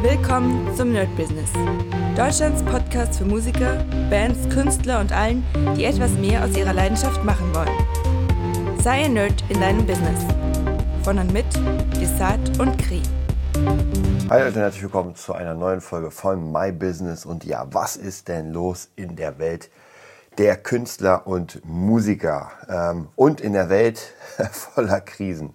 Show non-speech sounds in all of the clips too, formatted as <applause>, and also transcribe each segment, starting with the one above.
Willkommen zum Nerd Business. Deutschlands Podcast für Musiker, Bands, Künstler und allen, die etwas mehr aus ihrer Leidenschaft machen wollen. Sei ein Nerd in deinem Business. Von und mit Desart und Kri. Hi Leute, herzlich willkommen zu einer neuen Folge von My Business. Und ja, was ist denn los in der Welt der Künstler und Musiker ähm, und in der Welt <laughs> voller Krisen?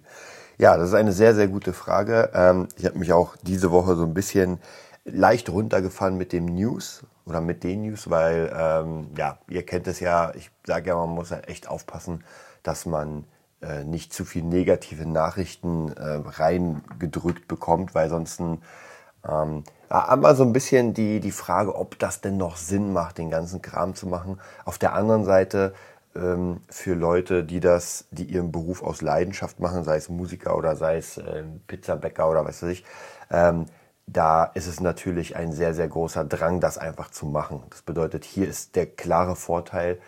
Ja, das ist eine sehr, sehr gute Frage. Ähm, ich habe mich auch diese Woche so ein bisschen leicht runtergefahren mit dem News oder mit den News, weil, ähm, ja, ihr kennt es ja, ich sage ja, man muss ja echt aufpassen, dass man äh, nicht zu viel negative Nachrichten äh, reingedrückt bekommt, weil sonst ähm, haben wir so ein bisschen die, die Frage, ob das denn noch Sinn macht, den ganzen Kram zu machen. Auf der anderen Seite ähm, für Leute, die das, die ihren Beruf aus Leidenschaft machen, sei es Musiker oder sei es äh, Pizzabäcker oder was weiß ich, ähm, da ist es natürlich ein sehr, sehr großer Drang, das einfach zu machen. Das bedeutet, hier ist der klare Vorteil,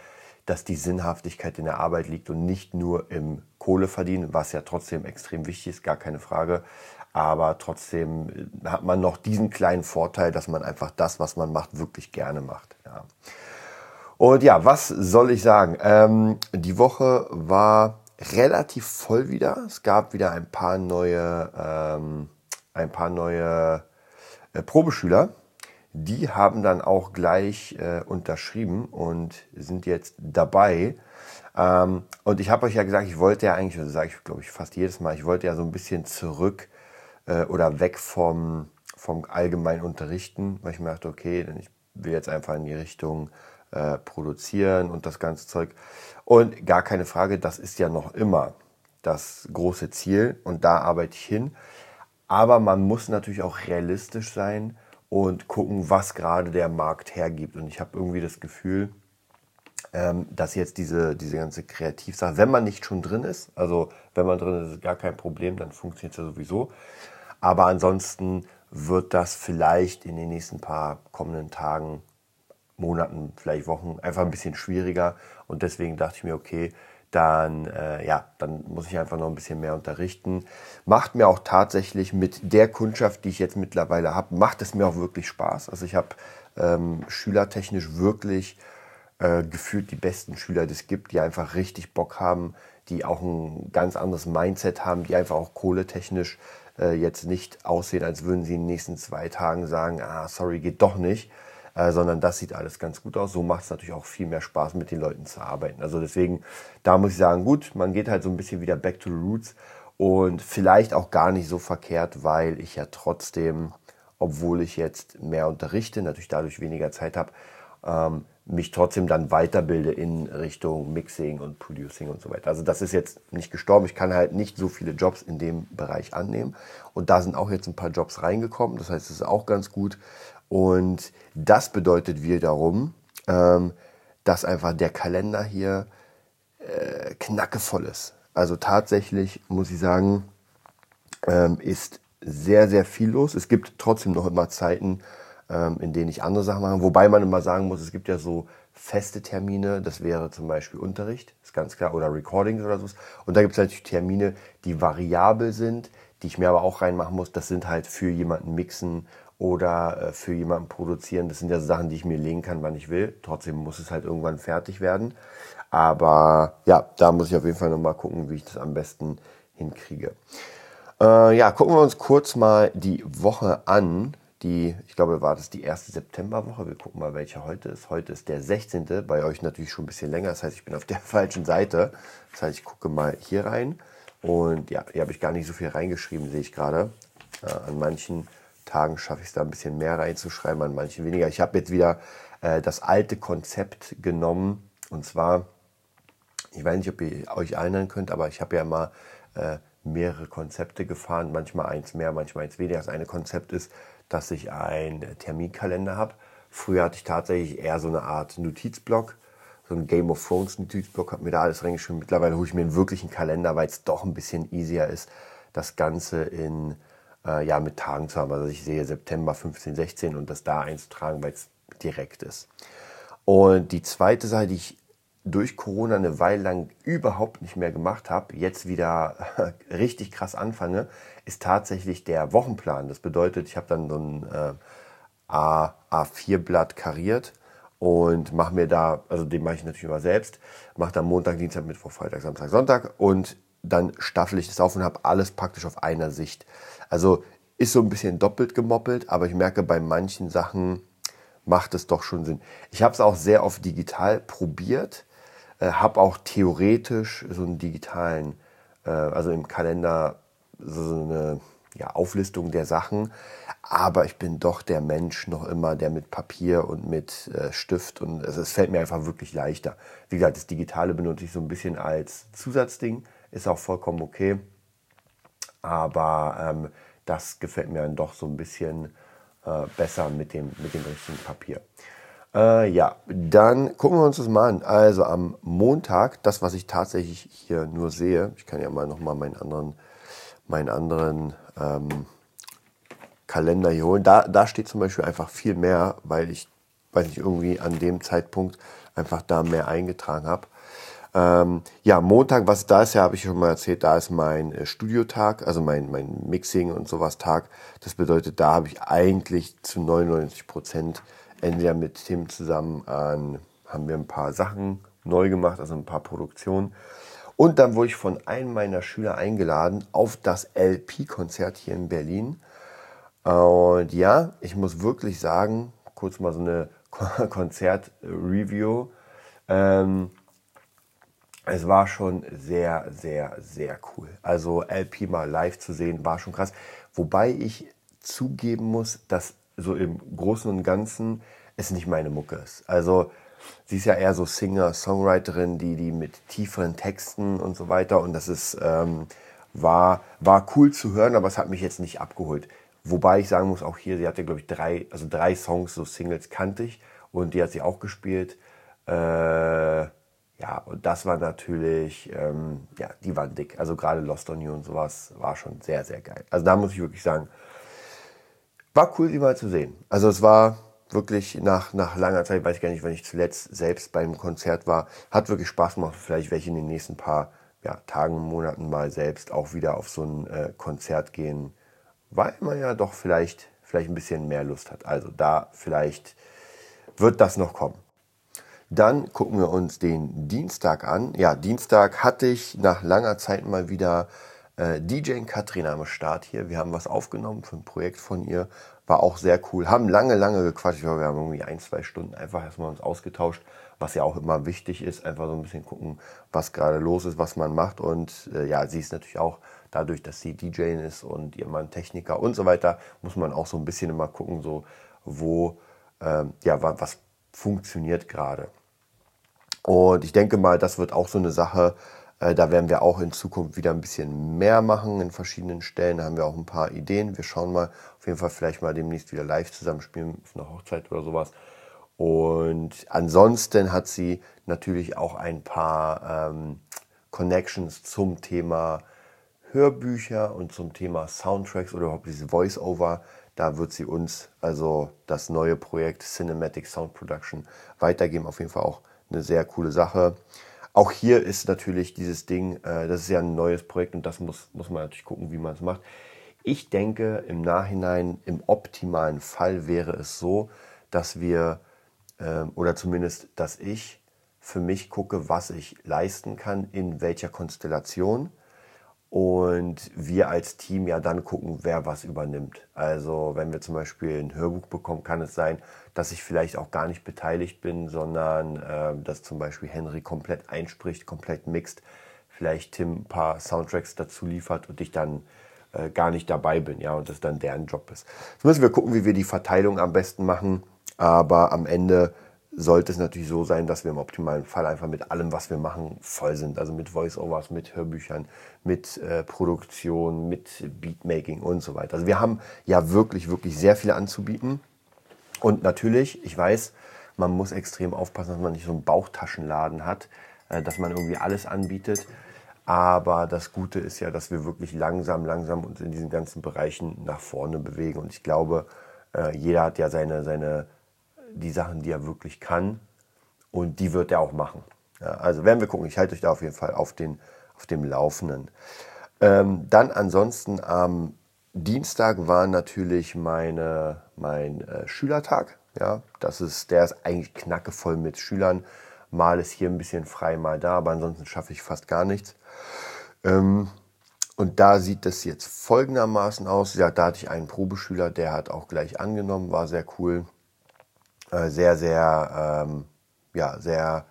dass die Sinnhaftigkeit in der Arbeit liegt und nicht nur im Kohleverdienen, was ja trotzdem extrem wichtig ist, gar keine Frage. Aber trotzdem hat man noch diesen kleinen Vorteil, dass man einfach das, was man macht, wirklich gerne macht. Ja. Und ja, was soll ich sagen? Ähm, die Woche war relativ voll wieder. Es gab wieder ein paar neue, ähm, ein paar neue äh, Probeschüler. Die haben dann auch gleich äh, unterschrieben und sind jetzt dabei. Ähm, und ich habe euch ja gesagt, ich wollte ja eigentlich, das sage ich glaube ich fast jedes Mal, ich wollte ja so ein bisschen zurück äh, oder weg vom, vom allgemeinen Unterrichten, weil ich mir dachte, okay, ich will jetzt einfach in die Richtung äh, produzieren und das ganze Zeug. Und gar keine Frage, das ist ja noch immer das große Ziel und da arbeite ich hin. Aber man muss natürlich auch realistisch sein und gucken, was gerade der Markt hergibt. Und ich habe irgendwie das Gefühl, ähm, dass jetzt diese, diese ganze Kreativsache, wenn man nicht schon drin ist, also wenn man drin ist, ist gar kein Problem, dann funktioniert es ja sowieso. Aber ansonsten wird das vielleicht in den nächsten paar kommenden Tagen Monaten, vielleicht Wochen einfach ein bisschen schwieriger. Und deswegen dachte ich mir, okay, dann, äh, ja, dann muss ich einfach noch ein bisschen mehr unterrichten. Macht mir auch tatsächlich mit der Kundschaft, die ich jetzt mittlerweile habe, macht es mir auch wirklich Spaß. Also ich habe ähm, schülertechnisch wirklich äh, gefühlt die besten Schüler, die es gibt, die einfach richtig Bock haben, die auch ein ganz anderes Mindset haben, die einfach auch kohletechnisch äh, jetzt nicht aussehen, als würden sie in den nächsten zwei Tagen sagen, ah, sorry, geht doch nicht, äh, sondern das sieht alles ganz gut aus. So macht es natürlich auch viel mehr Spaß, mit den Leuten zu arbeiten. Also deswegen, da muss ich sagen, gut, man geht halt so ein bisschen wieder back to the roots und vielleicht auch gar nicht so verkehrt, weil ich ja trotzdem, obwohl ich jetzt mehr unterrichte, natürlich dadurch weniger Zeit habe, ähm, mich trotzdem dann weiterbilde in Richtung Mixing und Producing und so weiter. Also das ist jetzt nicht gestorben. Ich kann halt nicht so viele Jobs in dem Bereich annehmen. Und da sind auch jetzt ein paar Jobs reingekommen. Das heißt, es ist auch ganz gut. Und das bedeutet wiederum, ähm, dass einfach der Kalender hier äh, knackevoll ist. Also tatsächlich muss ich sagen, ähm, ist sehr, sehr viel los. Es gibt trotzdem noch immer Zeiten, ähm, in denen ich andere Sachen mache. Wobei man immer sagen muss, es gibt ja so feste Termine, das wäre zum Beispiel Unterricht, ist ganz klar, oder Recordings oder so. Und da gibt es natürlich Termine, die variabel sind, die ich mir aber auch reinmachen muss. Das sind halt für jemanden mixen oder äh, für jemanden produzieren. Das sind ja Sachen, die ich mir legen kann, wann ich will. Trotzdem muss es halt irgendwann fertig werden. Aber ja, da muss ich auf jeden Fall nochmal gucken, wie ich das am besten hinkriege. Äh, ja, gucken wir uns kurz mal die Woche an. Die, ich glaube, war das die erste Septemberwoche. Wir gucken mal, welche heute ist. Heute ist der 16. Bei euch natürlich schon ein bisschen länger. Das heißt, ich bin auf der <laughs> falschen Seite. Das heißt, ich gucke mal hier rein. Und ja, hier habe ich gar nicht so viel reingeschrieben, sehe ich gerade. Äh, an manchen Tagen schaffe ich es da ein bisschen mehr reinzuschreiben, an manchen weniger. Ich habe jetzt wieder äh, das alte Konzept genommen und zwar, ich weiß nicht, ob ihr euch erinnern könnt, aber ich habe ja immer äh, mehrere Konzepte gefahren, manchmal eins mehr, manchmal eins weniger. Das eine Konzept ist, dass ich einen Terminkalender habe. Früher hatte ich tatsächlich eher so eine Art Notizblock, so ein Game of Thrones Notizblock, habe mir da alles reingeschrieben. Mittlerweile hole ich mir einen wirklichen Kalender, weil es doch ein bisschen easier ist, das Ganze in äh, ja, mit Tagen zu haben. Also ich sehe September 15, 16 und das da einzutragen, weil es direkt ist. Und die zweite Sache, die ich durch Corona eine Weile lang überhaupt nicht mehr gemacht habe, jetzt wieder <laughs> richtig krass anfange, ist tatsächlich der Wochenplan. Das bedeutet, ich habe dann so ein äh, A, A4-Blatt kariert und mache mir da, also den mache ich natürlich immer selbst, mache dann Montag, Dienstag, Mittwoch, Freitag, Samstag, Sonntag und dann staffel ich das auf und habe alles praktisch auf einer Sicht. Also ist so ein bisschen doppelt gemoppelt, aber ich merke bei manchen Sachen macht es doch schon Sinn. Ich habe es auch sehr oft digital probiert, äh, habe auch theoretisch so einen digitalen, äh, also im Kalender so eine ja, Auflistung der Sachen, aber ich bin doch der Mensch noch immer, der mit Papier und mit äh, Stift und also es fällt mir einfach wirklich leichter. Wie gesagt, das Digitale benutze ich so ein bisschen als Zusatzding, ist auch vollkommen okay, aber ähm, das gefällt mir dann doch so ein bisschen äh, besser mit dem, mit dem richtigen Papier. Äh, ja, dann gucken wir uns das mal an. Also am Montag, das, was ich tatsächlich hier nur sehe, ich kann ja mal nochmal meinen anderen, meinen anderen ähm, Kalender hier holen. Da, da steht zum Beispiel einfach viel mehr, weil ich, weiß nicht, irgendwie an dem Zeitpunkt einfach da mehr eingetragen habe. Ähm, ja, Montag, was da ist, ja, habe ich schon mal erzählt, da ist mein äh, Studiotag, also mein, mein Mixing und sowas Tag. Das bedeutet, da habe ich eigentlich zu 99 Prozent entweder mit Tim zusammen an, haben wir ein paar Sachen neu gemacht, also ein paar Produktionen. Und dann wurde ich von einem meiner Schüler eingeladen auf das LP-Konzert hier in Berlin. Und ja, ich muss wirklich sagen, kurz mal so eine <laughs> Konzert-Review. Ähm, es war schon sehr, sehr, sehr cool. Also LP mal live zu sehen, war schon krass. Wobei ich zugeben muss, dass so im Großen und Ganzen es nicht meine Mucke ist. Also sie ist ja eher so Singer, Songwriterin, die, die mit tieferen Texten und so weiter. Und das ist, ähm, war, war cool zu hören, aber es hat mich jetzt nicht abgeholt. Wobei ich sagen muss, auch hier, sie hatte, glaube ich, drei, also drei Songs, so Singles kannte ich und die hat sie auch gespielt. Äh, ja, und das war natürlich, ähm, ja, die waren dick. Also gerade Lost on You und sowas war schon sehr, sehr geil. Also da muss ich wirklich sagen, war cool, sie mal zu sehen. Also es war wirklich nach, nach langer Zeit, weiß ich gar nicht, wenn ich zuletzt selbst beim Konzert war, hat wirklich Spaß gemacht. Vielleicht welche in den nächsten paar ja, Tagen, Monaten mal selbst auch wieder auf so ein äh, Konzert gehen, weil man ja doch vielleicht, vielleicht ein bisschen mehr Lust hat. Also da vielleicht wird das noch kommen. Dann gucken wir uns den Dienstag an. Ja, Dienstag hatte ich nach langer Zeit mal wieder äh, DJ Katrina am Start hier. Wir haben was aufgenommen für ein Projekt von ihr. War auch sehr cool. Haben lange, lange gequatscht. Wir haben irgendwie ein, zwei Stunden einfach erstmal uns ausgetauscht, was ja auch immer wichtig ist. Einfach so ein bisschen gucken, was gerade los ist, was man macht. Und äh, ja, sie ist natürlich auch dadurch, dass sie DJ ist und ihr Mann Techniker und so weiter, muss man auch so ein bisschen immer gucken, so wo, ähm, ja, was funktioniert gerade. Und ich denke mal, das wird auch so eine Sache, äh, da werden wir auch in Zukunft wieder ein bisschen mehr machen in verschiedenen Stellen. Da haben wir auch ein paar Ideen. Wir schauen mal, auf jeden Fall vielleicht mal demnächst wieder live zusammenspielen auf einer Hochzeit oder sowas. Und ansonsten hat sie natürlich auch ein paar ähm, Connections zum Thema Hörbücher und zum Thema Soundtracks oder überhaupt diese Voice-Over. Da wird sie uns also das neue Projekt Cinematic Sound Production weitergeben. Auf jeden Fall auch eine sehr coole Sache. Auch hier ist natürlich dieses Ding, äh, das ist ja ein neues Projekt und das muss, muss man natürlich gucken, wie man es macht. Ich denke, im Nachhinein, im optimalen Fall wäre es so, dass wir, äh, oder zumindest, dass ich für mich gucke, was ich leisten kann, in welcher Konstellation und wir als Team ja dann gucken, wer was übernimmt. Also wenn wir zum Beispiel ein Hörbuch bekommen, kann es sein, dass ich vielleicht auch gar nicht beteiligt bin, sondern äh, dass zum Beispiel Henry komplett einspricht, komplett mixt, vielleicht Tim ein paar Soundtracks dazu liefert und ich dann äh, gar nicht dabei bin, ja, und das dann deren Job ist. Jetzt müssen wir gucken, wie wir die Verteilung am besten machen, aber am Ende sollte es natürlich so sein, dass wir im optimalen Fall einfach mit allem, was wir machen, voll sind. Also mit Voice-Overs, mit Hörbüchern, mit äh, Produktion, mit Beatmaking und so weiter. Also wir haben ja wirklich, wirklich sehr viel anzubieten. Und natürlich, ich weiß, man muss extrem aufpassen, dass man nicht so einen Bauchtaschenladen hat, äh, dass man irgendwie alles anbietet. Aber das Gute ist ja, dass wir wirklich langsam, langsam uns in diesen ganzen Bereichen nach vorne bewegen. Und ich glaube, äh, jeder hat ja seine, seine die Sachen, die er wirklich kann. Und die wird er auch machen. Ja, also werden wir gucken. Ich halte euch da auf jeden Fall auf, den, auf dem Laufenden. Ähm, dann ansonsten am Dienstag war natürlich meine, mein äh, Schülertag. Ja, das ist, der ist eigentlich knackevoll mit Schülern. Mal ist hier ein bisschen frei, mal da, aber ansonsten schaffe ich fast gar nichts. Ähm, und da sieht es jetzt folgendermaßen aus. Ja, da hatte ich einen Probeschüler, der hat auch gleich angenommen, war sehr cool. Äh, sehr, sehr, ähm, ja, sehr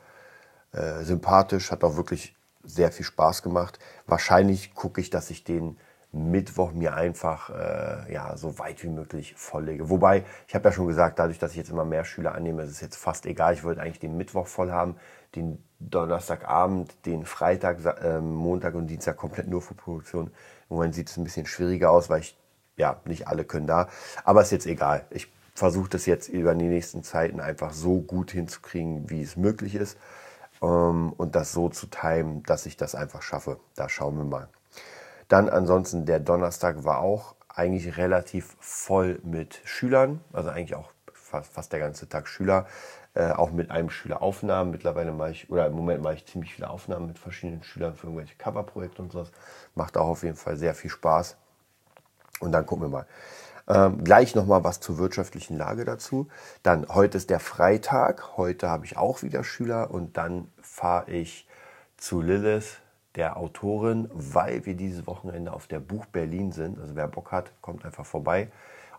äh, sympathisch, hat auch wirklich sehr viel Spaß gemacht. Wahrscheinlich gucke ich, dass ich den Mittwoch mir einfach äh, ja, so weit wie möglich volllege. Wobei, ich habe ja schon gesagt, dadurch, dass ich jetzt immer mehr Schüler annehme, ist es jetzt fast egal. Ich wollte eigentlich den Mittwoch voll haben, den Donnerstagabend, den Freitag, äh, Montag und Dienstag komplett nur für Produktion. Im Moment sieht es ein bisschen schwieriger aus, weil ich, ja, nicht alle können da. Aber ist jetzt egal. Ich versuche das jetzt über die nächsten Zeiten einfach so gut hinzukriegen, wie es möglich ist. Ähm, und das so zu timen, dass ich das einfach schaffe. Da schauen wir mal. Dann ansonsten der Donnerstag war auch eigentlich relativ voll mit Schülern, also eigentlich auch fast, fast der ganze Tag Schüler äh, auch mit einem Schüler Aufnahmen. Mittlerweile mache ich, oder im Moment mache ich ziemlich viele Aufnahmen mit verschiedenen Schülern für irgendwelche Coverprojekte und sowas. Macht auch auf jeden Fall sehr viel Spaß. Und dann gucken wir mal. Ähm, gleich nochmal was zur wirtschaftlichen Lage dazu. Dann, heute ist der Freitag. Heute habe ich auch wieder Schüler und dann fahre ich zu Lilith, der Autorin, weil wir dieses Wochenende auf der Buch Berlin sind. Also wer Bock hat, kommt einfach vorbei.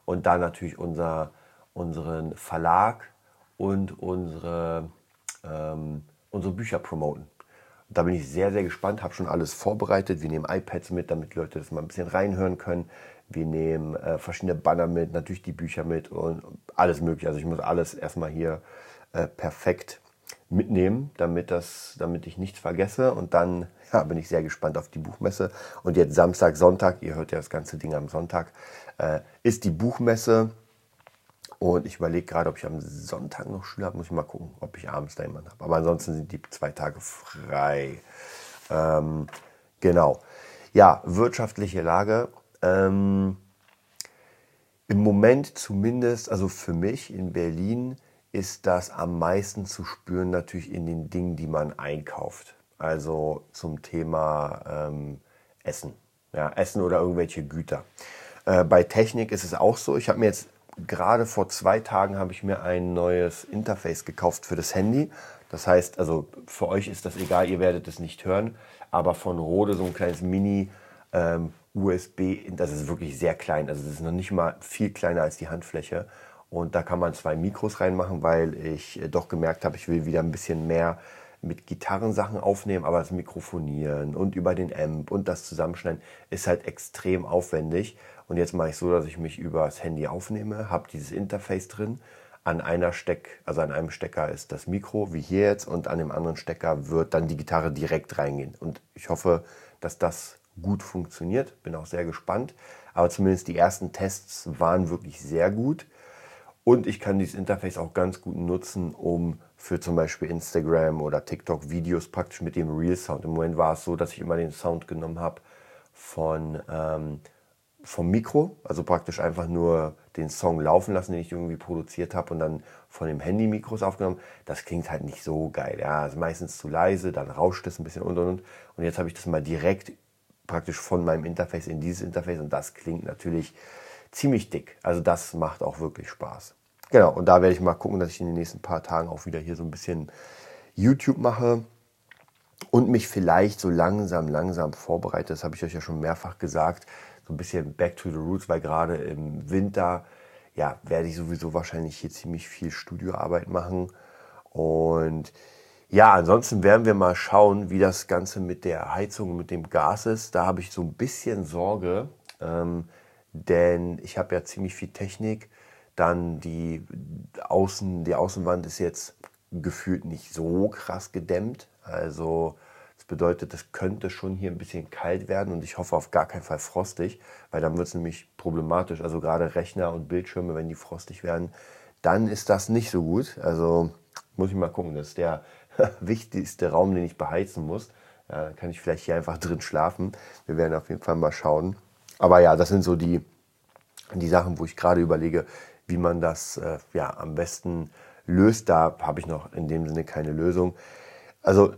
Und da natürlich unser, unseren Verlag und unsere, ähm, unsere Bücher promoten. Da bin ich sehr, sehr gespannt, habe schon alles vorbereitet. Wir nehmen iPads mit, damit Leute das mal ein bisschen reinhören können. Wir nehmen äh, verschiedene Banner mit, natürlich die Bücher mit und alles mögliche. Also ich muss alles erstmal hier äh, perfekt mitnehmen, damit, das, damit ich nichts vergesse. Und dann ja, bin ich sehr gespannt auf die Buchmesse. Und jetzt Samstag, Sonntag, ihr hört ja das ganze Ding am Sonntag, äh, ist die Buchmesse. Und ich überlege gerade, ob ich am Sonntag noch Schüler habe. Muss ich mal gucken, ob ich abends da jemanden habe. Aber ansonsten sind die zwei Tage frei. Ähm, genau. Ja, wirtschaftliche Lage. Ähm, Im Moment zumindest, also für mich in Berlin, ist das am meisten zu spüren natürlich in den Dingen, die man einkauft. Also zum Thema ähm, Essen. Ja, Essen oder irgendwelche Güter. Äh, bei Technik ist es auch so. Ich habe mir jetzt gerade vor zwei Tagen habe ich mir ein neues Interface gekauft für das Handy. Das heißt, also für euch ist das egal, ihr werdet es nicht hören, aber von Rode so ein kleines Mini ähm, USB, das ist wirklich sehr klein, also es ist noch nicht mal viel kleiner als die Handfläche und da kann man zwei Mikros reinmachen, weil ich äh, doch gemerkt habe, ich will wieder ein bisschen mehr mit Gitarrensachen aufnehmen, aber das Mikrofonieren und über den Amp und das Zusammenschneiden ist halt extrem aufwendig. Und jetzt mache ich so, dass ich mich über das Handy aufnehme, habe dieses Interface drin. An einer Steck, also an einem Stecker ist das Mikro, wie hier jetzt, und an dem anderen Stecker wird dann die Gitarre direkt reingehen. Und ich hoffe, dass das gut funktioniert. Bin auch sehr gespannt. Aber zumindest die ersten Tests waren wirklich sehr gut. Und ich kann dieses Interface auch ganz gut nutzen, um für zum Beispiel Instagram oder TikTok Videos praktisch mit dem Real Sound. Im Moment war es so, dass ich immer den Sound genommen habe von ähm, vom Mikro, also praktisch einfach nur den Song laufen lassen, den ich irgendwie produziert habe und dann von dem Handy-Mikros aufgenommen. Das klingt halt nicht so geil. Ja, ist meistens zu leise, dann rauscht es ein bisschen und und und. Und jetzt habe ich das mal direkt praktisch von meinem Interface in dieses Interface und das klingt natürlich ziemlich dick. Also das macht auch wirklich Spaß. Genau, und da werde ich mal gucken, dass ich in den nächsten paar Tagen auch wieder hier so ein bisschen YouTube mache und mich vielleicht so langsam, langsam vorbereite. Das habe ich euch ja schon mehrfach gesagt so ein bisschen back to the roots, weil gerade im Winter ja, werde ich sowieso wahrscheinlich hier ziemlich viel Studioarbeit machen. Und ja, ansonsten werden wir mal schauen, wie das Ganze mit der Heizung, mit dem Gas ist. Da habe ich so ein bisschen Sorge, ähm, denn ich habe ja ziemlich viel Technik. Dann die, Außen, die Außenwand ist jetzt gefühlt nicht so krass gedämmt. Also bedeutet, es könnte schon hier ein bisschen kalt werden und ich hoffe auf gar keinen Fall frostig, weil dann wird es nämlich problematisch. Also gerade Rechner und Bildschirme, wenn die frostig werden, dann ist das nicht so gut. Also muss ich mal gucken. Das ist der <laughs> wichtigste Raum, den ich beheizen muss. Ja, dann kann ich vielleicht hier einfach drin schlafen. Wir werden auf jeden Fall mal schauen. Aber ja, das sind so die, die Sachen, wo ich gerade überlege, wie man das äh, ja, am besten löst. Da habe ich noch in dem Sinne keine Lösung. also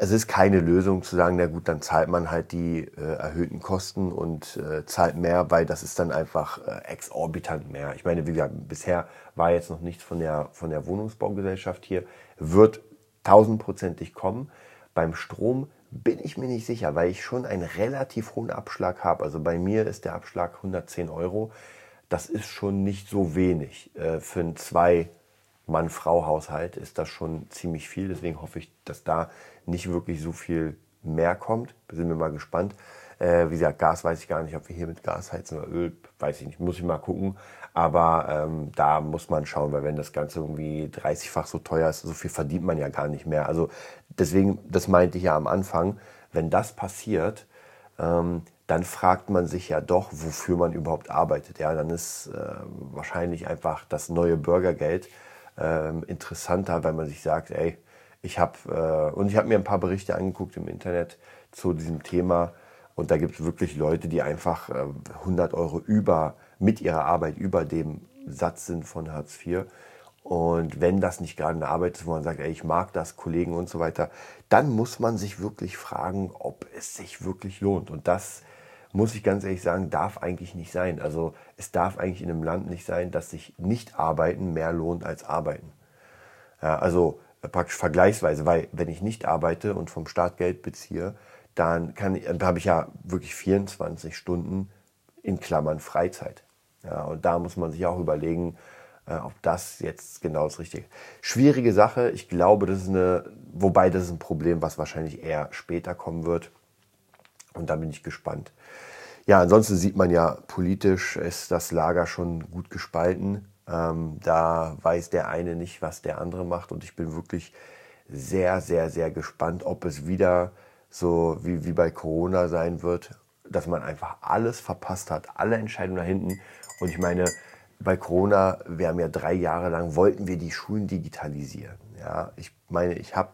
es ist keine Lösung zu sagen, na gut, dann zahlt man halt die äh, erhöhten Kosten und äh, zahlt mehr, weil das ist dann einfach äh, exorbitant mehr. Ich meine, wie gesagt, bisher war jetzt noch nichts von der, von der Wohnungsbaugesellschaft hier, wird tausendprozentig kommen. Beim Strom bin ich mir nicht sicher, weil ich schon einen relativ hohen Abschlag habe. Also bei mir ist der Abschlag 110 Euro. Das ist schon nicht so wenig äh, für ein zwei Mann-Frau-Haushalt ist das schon ziemlich viel. Deswegen hoffe ich, dass da nicht wirklich so viel mehr kommt. Sind wir mal gespannt. Äh, wie gesagt, Gas weiß ich gar nicht, ob wir hier mit Gas heizen oder Öl, weiß ich nicht, muss ich mal gucken. Aber ähm, da muss man schauen, weil wenn das Ganze irgendwie 30-fach so teuer ist, so viel verdient man ja gar nicht mehr. Also deswegen, das meinte ich ja am Anfang, wenn das passiert, ähm, dann fragt man sich ja doch, wofür man überhaupt arbeitet. Ja, dann ist äh, wahrscheinlich einfach das neue Bürgergeld ähm, interessanter, weil man sich sagt, ey, ich habe äh, und ich habe mir ein paar Berichte angeguckt im Internet zu diesem Thema und da gibt es wirklich Leute, die einfach äh, 100 Euro über mit ihrer Arbeit über dem Satz sind von Hartz IV. Und wenn das nicht gerade eine Arbeit ist, wo man sagt, ey, ich mag das, Kollegen und so weiter, dann muss man sich wirklich fragen, ob es sich wirklich lohnt. Und das muss ich ganz ehrlich sagen, darf eigentlich nicht sein. Also es darf eigentlich in einem Land nicht sein, dass sich nicht arbeiten mehr lohnt als arbeiten. Ja, also äh, praktisch vergleichsweise, weil wenn ich nicht arbeite und vom Staat Geld beziehe, dann, dann habe ich ja wirklich 24 Stunden in Klammern Freizeit. Ja, und da muss man sich auch überlegen, äh, ob das jetzt genau das Richtige ist. Schwierige Sache. Ich glaube, das ist eine, wobei das ist ein Problem, was wahrscheinlich eher später kommen wird. Und da bin ich gespannt. Ja, ansonsten sieht man ja, politisch ist das Lager schon gut gespalten. Ähm, da weiß der eine nicht, was der andere macht. Und ich bin wirklich sehr, sehr, sehr gespannt, ob es wieder so wie, wie bei Corona sein wird, dass man einfach alles verpasst hat, alle Entscheidungen da hinten. Und ich meine, bei Corona, wir haben ja drei Jahre lang, wollten wir die Schulen digitalisieren. Ja, ich meine, ich habe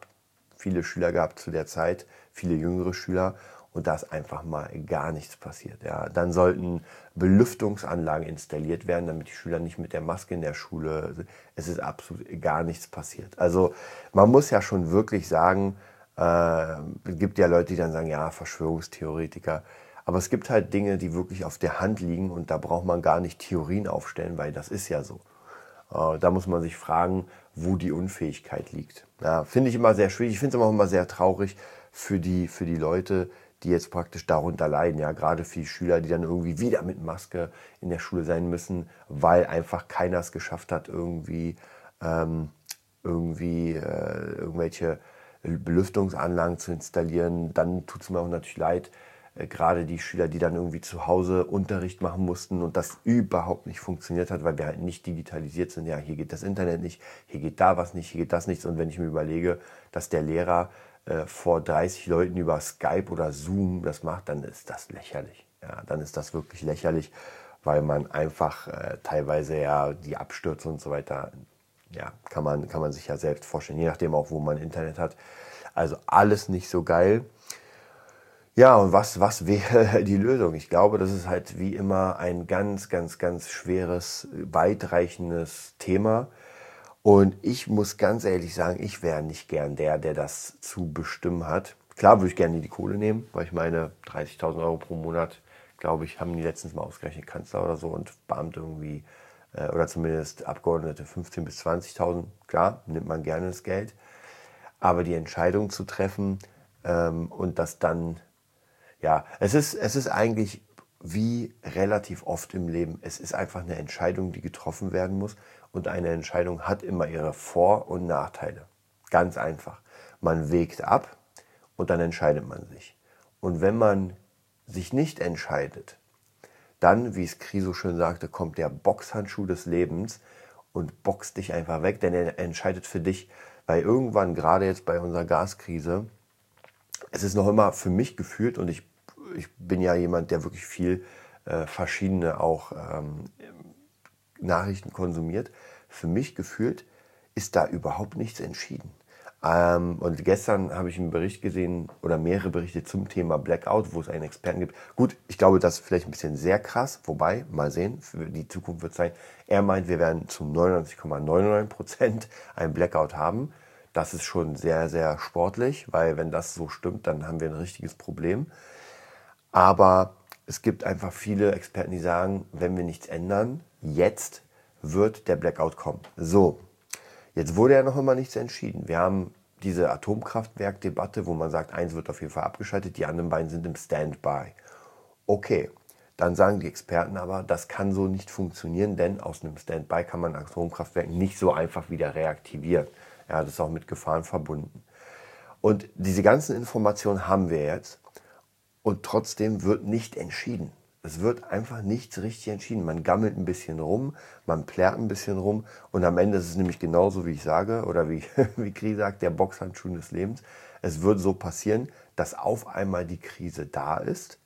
viele Schüler gehabt zu der Zeit, viele jüngere Schüler und da ist einfach mal gar nichts passiert. Ja. Dann sollten Belüftungsanlagen installiert werden, damit die Schüler nicht mit der Maske in der Schule, es ist absolut gar nichts passiert. Also man muss ja schon wirklich sagen, äh, es gibt ja Leute, die dann sagen, ja, Verschwörungstheoretiker. Aber es gibt halt Dinge, die wirklich auf der Hand liegen und da braucht man gar nicht Theorien aufstellen, weil das ist ja so. Äh, da muss man sich fragen, wo die Unfähigkeit liegt. Ja, finde ich immer sehr schwierig. Ich finde es auch immer sehr traurig für die, für die Leute, die jetzt praktisch darunter leiden. Ja, gerade für die Schüler, die dann irgendwie wieder mit Maske in der Schule sein müssen, weil einfach keiner es geschafft hat, irgendwie, ähm, irgendwie äh, irgendwelche Belüftungsanlagen zu installieren. Dann tut es mir auch natürlich leid, gerade die Schüler, die dann irgendwie zu Hause Unterricht machen mussten und das überhaupt nicht funktioniert hat, weil wir halt nicht digitalisiert sind. Ja, hier geht das Internet nicht, hier geht da was nicht, hier geht das nichts. Und wenn ich mir überlege, dass der Lehrer äh, vor 30 Leuten über Skype oder Zoom das macht, dann ist das lächerlich. Ja, dann ist das wirklich lächerlich, weil man einfach äh, teilweise ja die Abstürze und so weiter, ja, kann man, kann man sich ja selbst vorstellen, je nachdem auch, wo man Internet hat. Also alles nicht so geil. Ja, und was, was wäre <laughs> die Lösung? Ich glaube, das ist halt wie immer ein ganz, ganz, ganz schweres, weitreichendes Thema. Und ich muss ganz ehrlich sagen, ich wäre nicht gern der, der das zu bestimmen hat. Klar würde ich gerne die Kohle nehmen, weil ich meine, 30.000 Euro pro Monat, glaube ich, haben die letztens mal ausgerechnet, Kanzler oder so und Beamte irgendwie, äh, oder zumindest Abgeordnete 15.000 bis 20.000. Klar, nimmt man gerne das Geld. Aber die Entscheidung zu treffen ähm, und das dann, ja, es ist, es ist eigentlich wie relativ oft im Leben. Es ist einfach eine Entscheidung, die getroffen werden muss. Und eine Entscheidung hat immer ihre Vor- und Nachteile. Ganz einfach. Man wägt ab und dann entscheidet man sich. Und wenn man sich nicht entscheidet, dann, wie es Kriso schön sagte, kommt der Boxhandschuh des Lebens und boxt dich einfach weg, denn er entscheidet für dich, weil irgendwann, gerade jetzt bei unserer Gaskrise, es ist noch immer für mich gefühlt und ich, ich bin ja jemand, der wirklich viel äh, verschiedene auch ähm, Nachrichten konsumiert, für mich gefühlt ist da überhaupt nichts entschieden. Ähm, und gestern habe ich einen Bericht gesehen oder mehrere Berichte zum Thema Blackout, wo es einen Experten gibt. Gut, ich glaube, das ist vielleicht ein bisschen sehr krass, wobei, mal sehen, die Zukunft wird sein. Er meint, wir werden zu 99,99 Prozent ,99 einen Blackout haben. Das ist schon sehr, sehr sportlich, weil wenn das so stimmt, dann haben wir ein richtiges Problem. Aber es gibt einfach viele Experten, die sagen, wenn wir nichts ändern, jetzt wird der Blackout kommen. So, jetzt wurde ja noch immer nichts entschieden. Wir haben diese Atomkraftwerkdebatte, wo man sagt, eins wird auf jeden Fall abgeschaltet, die anderen beiden sind im Standby. Okay, dann sagen die Experten aber, das kann so nicht funktionieren, denn aus einem Standby kann man Atomkraftwerk nicht so einfach wieder reaktivieren. Ja, das ist auch mit Gefahren verbunden. Und diese ganzen Informationen haben wir jetzt und trotzdem wird nicht entschieden. Es wird einfach nichts richtig entschieden. Man gammelt ein bisschen rum, man plärt ein bisschen rum und am Ende ist es nämlich genauso, wie ich sage oder wie, <laughs> wie Kri sagt, der Boxhandschuh des Lebens. Es wird so passieren, dass auf einmal die Krise da ist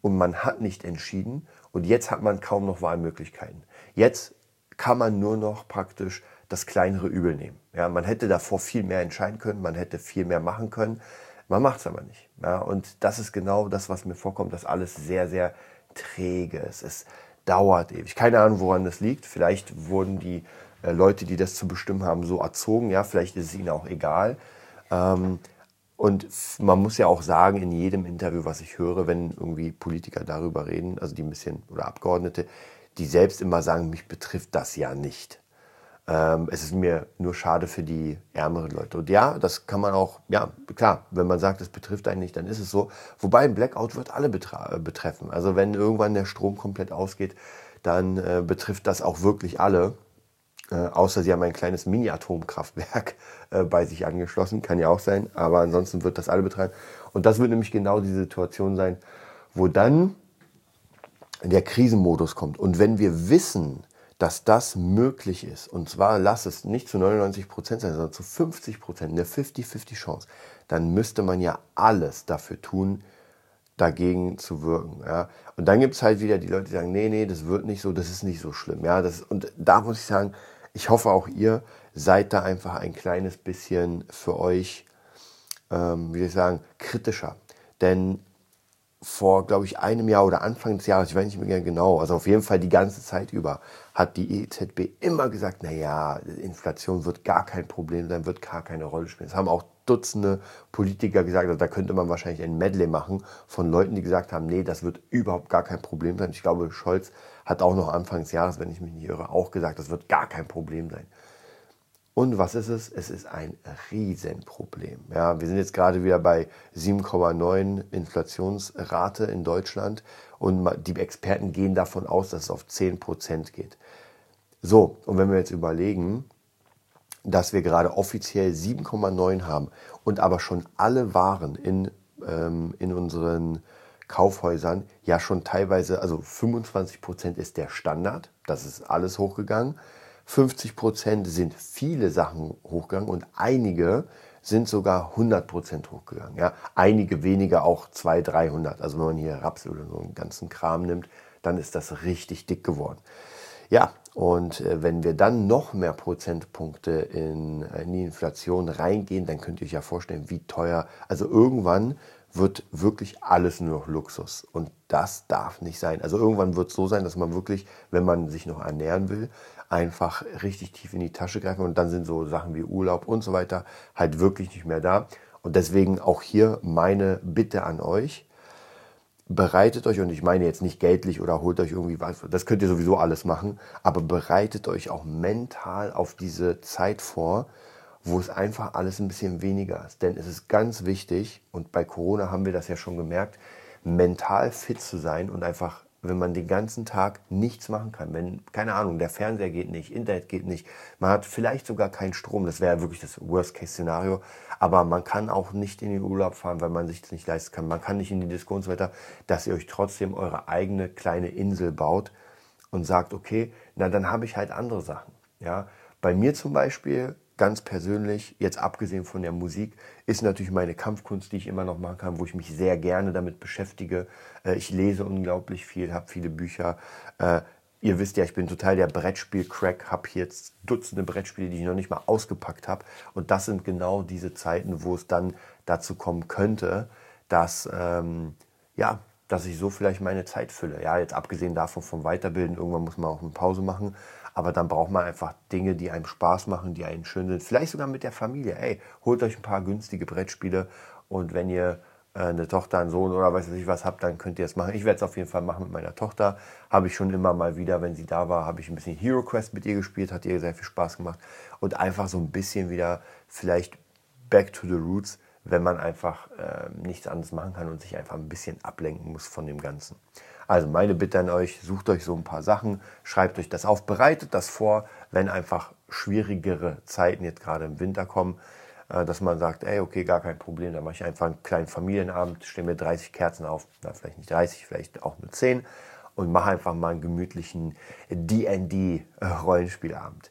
und man hat nicht entschieden und jetzt hat man kaum noch Wahlmöglichkeiten. Jetzt kann man nur noch praktisch das kleinere Übel nehmen. Ja, man hätte davor viel mehr entscheiden können, man hätte viel mehr machen können. Man macht es aber nicht. Ja, und das ist genau das, was mir vorkommt, dass alles sehr, sehr träge ist. Es dauert ewig. Keine Ahnung, woran das liegt. Vielleicht wurden die äh, Leute, die das zu bestimmen haben, so erzogen. Ja, vielleicht ist es ihnen auch egal. Ähm, und man muss ja auch sagen, in jedem Interview, was ich höre, wenn irgendwie Politiker darüber reden, also die ein bisschen, oder Abgeordnete, die selbst immer sagen, mich betrifft das ja nicht. Ähm, es ist mir nur schade für die ärmeren Leute. Und ja, das kann man auch, ja, klar, wenn man sagt, es betrifft einen nicht, dann ist es so. Wobei ein Blackout wird alle äh, betreffen. Also wenn irgendwann der Strom komplett ausgeht, dann äh, betrifft das auch wirklich alle. Äh, außer sie haben ein kleines Mini-Atomkraftwerk äh, bei sich angeschlossen, kann ja auch sein, aber ansonsten wird das alle betreiben. Und das wird nämlich genau die Situation sein, wo dann der Krisenmodus kommt. Und wenn wir wissen, dass das möglich ist, und zwar lass es nicht zu 99 Prozent sein, sondern zu 50 Prozent, eine 50-50 Chance, dann müsste man ja alles dafür tun, dagegen zu wirken. Ja? Und dann gibt es halt wieder die Leute, die sagen, nee, nee, das wird nicht so, das ist nicht so schlimm. Ja? Das, und da muss ich sagen, ich hoffe auch ihr seid da einfach ein kleines bisschen für euch, ähm, wie soll ich sagen, kritischer. Denn vor, glaube ich, einem Jahr oder Anfang des Jahres, ich weiß nicht mehr genau, also auf jeden Fall die ganze Zeit über, hat die EZB immer gesagt, naja, Inflation wird gar kein Problem sein, wird gar keine Rolle spielen. Das haben auch Dutzende Politiker gesagt, also da könnte man wahrscheinlich ein Medley machen von Leuten, die gesagt haben, nee, das wird überhaupt gar kein Problem sein. Ich glaube, Scholz hat auch noch Anfang des Jahres, wenn ich mich nicht irre, auch gesagt, das wird gar kein Problem sein. Und was ist es? Es ist ein Riesenproblem. Ja, wir sind jetzt gerade wieder bei 7,9 Inflationsrate in Deutschland und die Experten gehen davon aus, dass es auf 10 Prozent geht. So, und wenn wir jetzt überlegen, dass wir gerade offiziell 7,9 haben und aber schon alle Waren in, ähm, in unseren Kaufhäusern ja schon teilweise, also 25 Prozent ist der Standard, das ist alles hochgegangen. 50 Prozent sind viele Sachen hochgegangen und einige sind sogar 100 Prozent hochgegangen. Ja, einige weniger auch 200, 300. Also wenn man hier Rapsöl oder so einen ganzen Kram nimmt, dann ist das richtig dick geworden. Ja, und äh, wenn wir dann noch mehr Prozentpunkte in, in die Inflation reingehen, dann könnt ihr euch ja vorstellen, wie teuer. Also irgendwann wird wirklich alles nur noch Luxus. Und das darf nicht sein. Also irgendwann wird es so sein, dass man wirklich, wenn man sich noch ernähren will, einfach richtig tief in die Tasche greifen und dann sind so Sachen wie Urlaub und so weiter halt wirklich nicht mehr da. Und deswegen auch hier meine Bitte an euch. Bereitet euch, und ich meine jetzt nicht geldlich oder holt euch irgendwie was, das könnt ihr sowieso alles machen, aber bereitet euch auch mental auf diese Zeit vor, wo es einfach alles ein bisschen weniger ist. Denn es ist ganz wichtig, und bei Corona haben wir das ja schon gemerkt, mental fit zu sein und einfach wenn man den ganzen Tag nichts machen kann. Wenn, keine Ahnung, der Fernseher geht nicht, Internet geht nicht, man hat vielleicht sogar keinen Strom, das wäre wirklich das Worst-Case-Szenario, aber man kann auch nicht in den Urlaub fahren, weil man sich das nicht leisten kann. Man kann nicht in die Disco und so weiter, dass ihr euch trotzdem eure eigene kleine Insel baut und sagt, okay, na dann habe ich halt andere Sachen. Ja, bei mir zum Beispiel ganz persönlich, jetzt abgesehen von der Musik, ist natürlich meine Kampfkunst, die ich immer noch machen kann, wo ich mich sehr gerne damit beschäftige. Äh, ich lese unglaublich viel, habe viele Bücher. Äh, ihr wisst ja, ich bin total der Brettspiel-Crack, habe jetzt Dutzende Brettspiele, die ich noch nicht mal ausgepackt habe. Und das sind genau diese Zeiten, wo es dann dazu kommen könnte, dass, ähm, ja, dass ich so vielleicht meine Zeit fülle. Ja, jetzt abgesehen davon vom Weiterbilden, irgendwann muss man auch eine Pause machen. Aber dann braucht man einfach Dinge, die einem Spaß machen, die einen schön sind. Vielleicht sogar mit der Familie. Ey, holt euch ein paar günstige Brettspiele und wenn ihr äh, eine Tochter, einen Sohn oder weiß ich was habt, dann könnt ihr es machen. Ich werde es auf jeden Fall machen mit meiner Tochter. Habe ich schon immer mal wieder, wenn sie da war, habe ich ein bisschen Hero Quest mit ihr gespielt, hat ihr sehr viel Spaß gemacht. Und einfach so ein bisschen wieder vielleicht back to the roots, wenn man einfach äh, nichts anderes machen kann und sich einfach ein bisschen ablenken muss von dem Ganzen. Also meine Bitte an euch, sucht euch so ein paar Sachen, schreibt euch das auf, bereitet das vor, wenn einfach schwierigere Zeiten jetzt gerade im Winter kommen, äh, dass man sagt, ey, okay, gar kein Problem, dann mache ich einfach einen kleinen Familienabend, stelle mir 30 Kerzen auf, na, vielleicht nicht 30, vielleicht auch nur 10 und mache einfach mal einen gemütlichen D&D-Rollenspielabend.